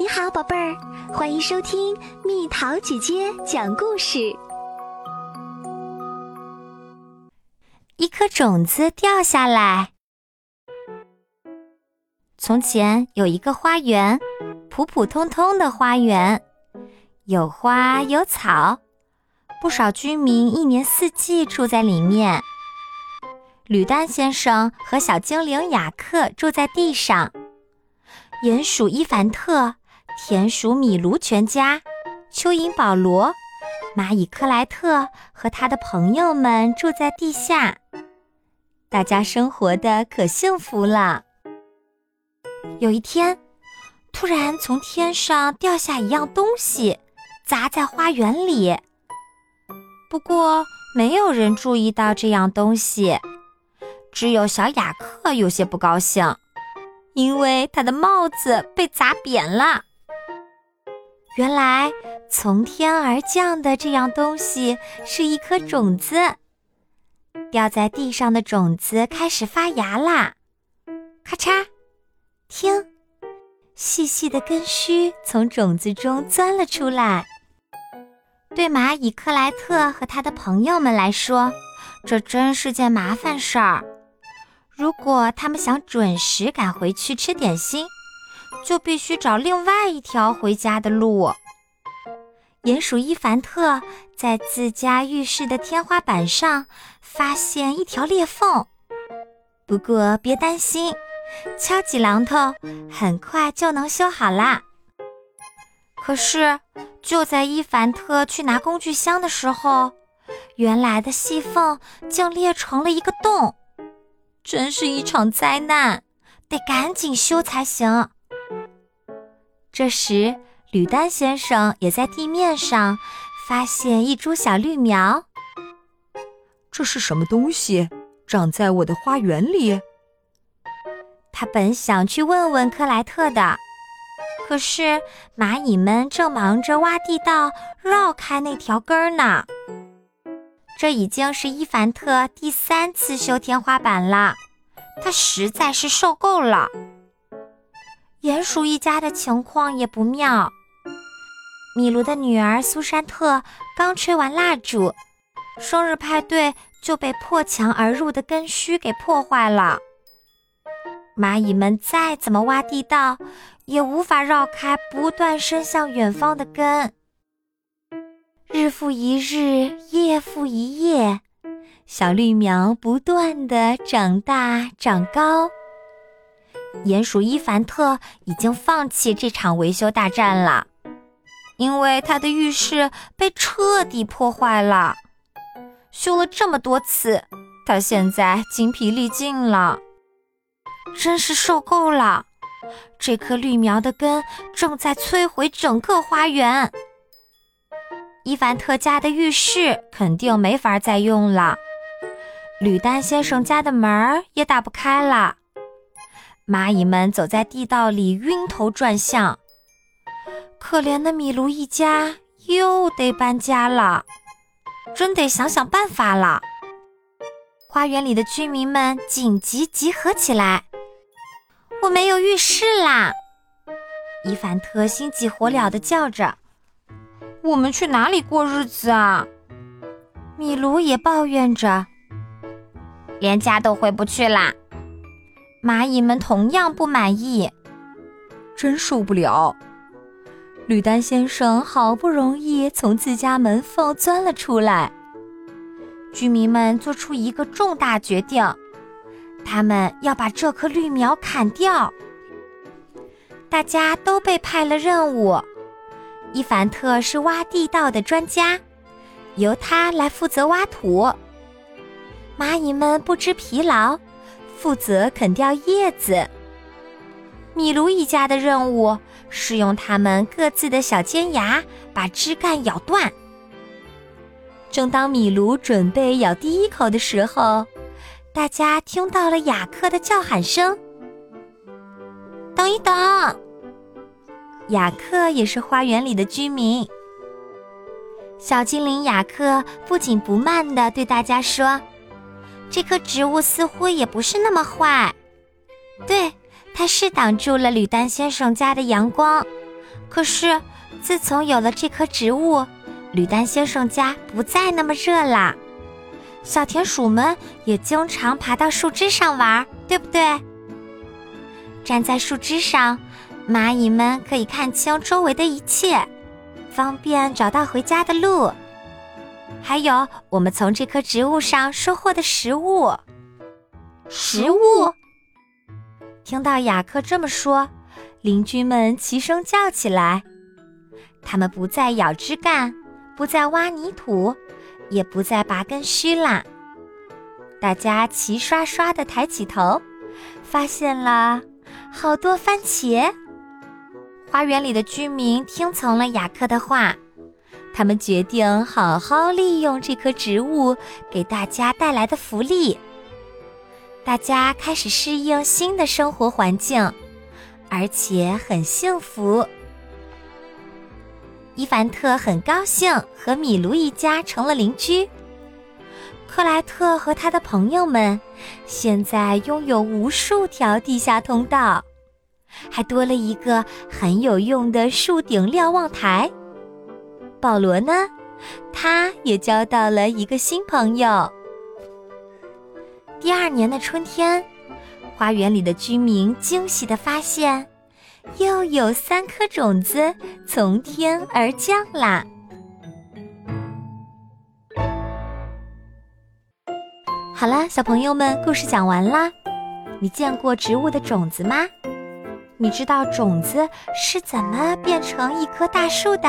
你好，宝贝儿，欢迎收听蜜桃姐姐讲故事。一颗种子掉下来。从前有一个花园，普普通通的花园，有花有草，不少居民一年四季住在里面。吕丹先生和小精灵雅克住在地上，鼹鼠伊凡特。田鼠米卢全家、蚯蚓保罗、蚂蚁克莱特和他的朋友们住在地下，大家生活的可幸福了。有一天，突然从天上掉下一样东西，砸在花园里。不过，没有人注意到这样东西，只有小雅克有些不高兴，因为他的帽子被砸扁了。原来从天而降的这样东西是一颗种子，掉在地上的种子开始发芽啦！咔嚓，听，细细的根须从种子中钻了出来。对蚂蚁克莱特和他的朋友们来说，这真是件麻烦事儿。如果他们想准时赶回去吃点心，就必须找另外一条回家的路。鼹鼠伊凡特在自家浴室的天花板上发现一条裂缝，不过别担心，敲几榔头，很快就能修好啦。可是就在伊凡特去拿工具箱的时候，原来的细缝竟裂成了一个洞，真是一场灾难，得赶紧修才行。这时，吕丹先生也在地面上发现一株小绿苗。这是什么东西？长在我的花园里？他本想去问问克莱特的，可是蚂蚁们正忙着挖地道，绕开那条根儿呢。这已经是伊凡特第三次修天花板了，他实在是受够了。鼹鼠一家的情况也不妙。米卢的女儿苏珊特刚吹完蜡烛，生日派对就被破墙而入的根须给破坏了。蚂蚁们再怎么挖地道，也无法绕开不断伸向远方的根。日复一日，夜复一夜，小绿苗不断的长大长高。鼹鼠伊凡特已经放弃这场维修大战了，因为他的浴室被彻底破坏了。修了这么多次，他现在精疲力尽了，真是受够了。这棵绿苗的根正在摧毁整个花园，伊凡特家的浴室肯定没法再用了，吕丹先生家的门也打不开了。蚂蚁们走在地道里，晕头转向。可怜的米卢一家又得搬家了，真得想想办法了。花园里的居民们紧急集合起来。我没有浴室啦！伊凡特心急火燎地叫着：“我们去哪里过日子啊？”米卢也抱怨着：“连家都回不去啦。”蚂蚁们同样不满意，真受不了。吕丹先生好不容易从自家门缝钻了出来。居民们做出一个重大决定，他们要把这棵绿苗砍掉。大家都被派了任务。伊凡特是挖地道的专家，由他来负责挖土。蚂蚁们不知疲劳。负责啃掉叶子。米卢一家的任务是用他们各自的小尖牙把枝干咬断。正当米卢准备咬第一口的时候，大家听到了雅克的叫喊声：“等一等！”雅克也是花园里的居民。小精灵雅克不紧不慢地对大家说。这棵植物似乎也不是那么坏，对，它是挡住了吕丹先生家的阳光，可是自从有了这棵植物，吕丹先生家不再那么热啦。小田鼠们也经常爬到树枝上玩，对不对？站在树枝上，蚂蚁们可以看清周围的一切，方便找到回家的路。还有我们从这棵植物上收获的食物。食物。听到雅克这么说，邻居们齐声叫起来。他们不再咬枝干，不再挖泥土。也不再拔根须啦。大家齐刷刷地抬起头，发现了好多番茄。花园里的居民听从了雅克的话，他们决定好好利用这棵植物给大家带来的福利。大家开始适应新的生活环境，而且很幸福。伊凡特很高兴和米卢一家成了邻居。克莱特和他的朋友们现在拥有无数条地下通道，还多了一个很有用的树顶瞭望台。保罗呢，他也交到了一个新朋友。第二年的春天，花园里的居民惊喜地发现。又有三颗种子从天而降啦！好了，小朋友们，故事讲完啦。你见过植物的种子吗？你知道种子是怎么变成一棵大树的？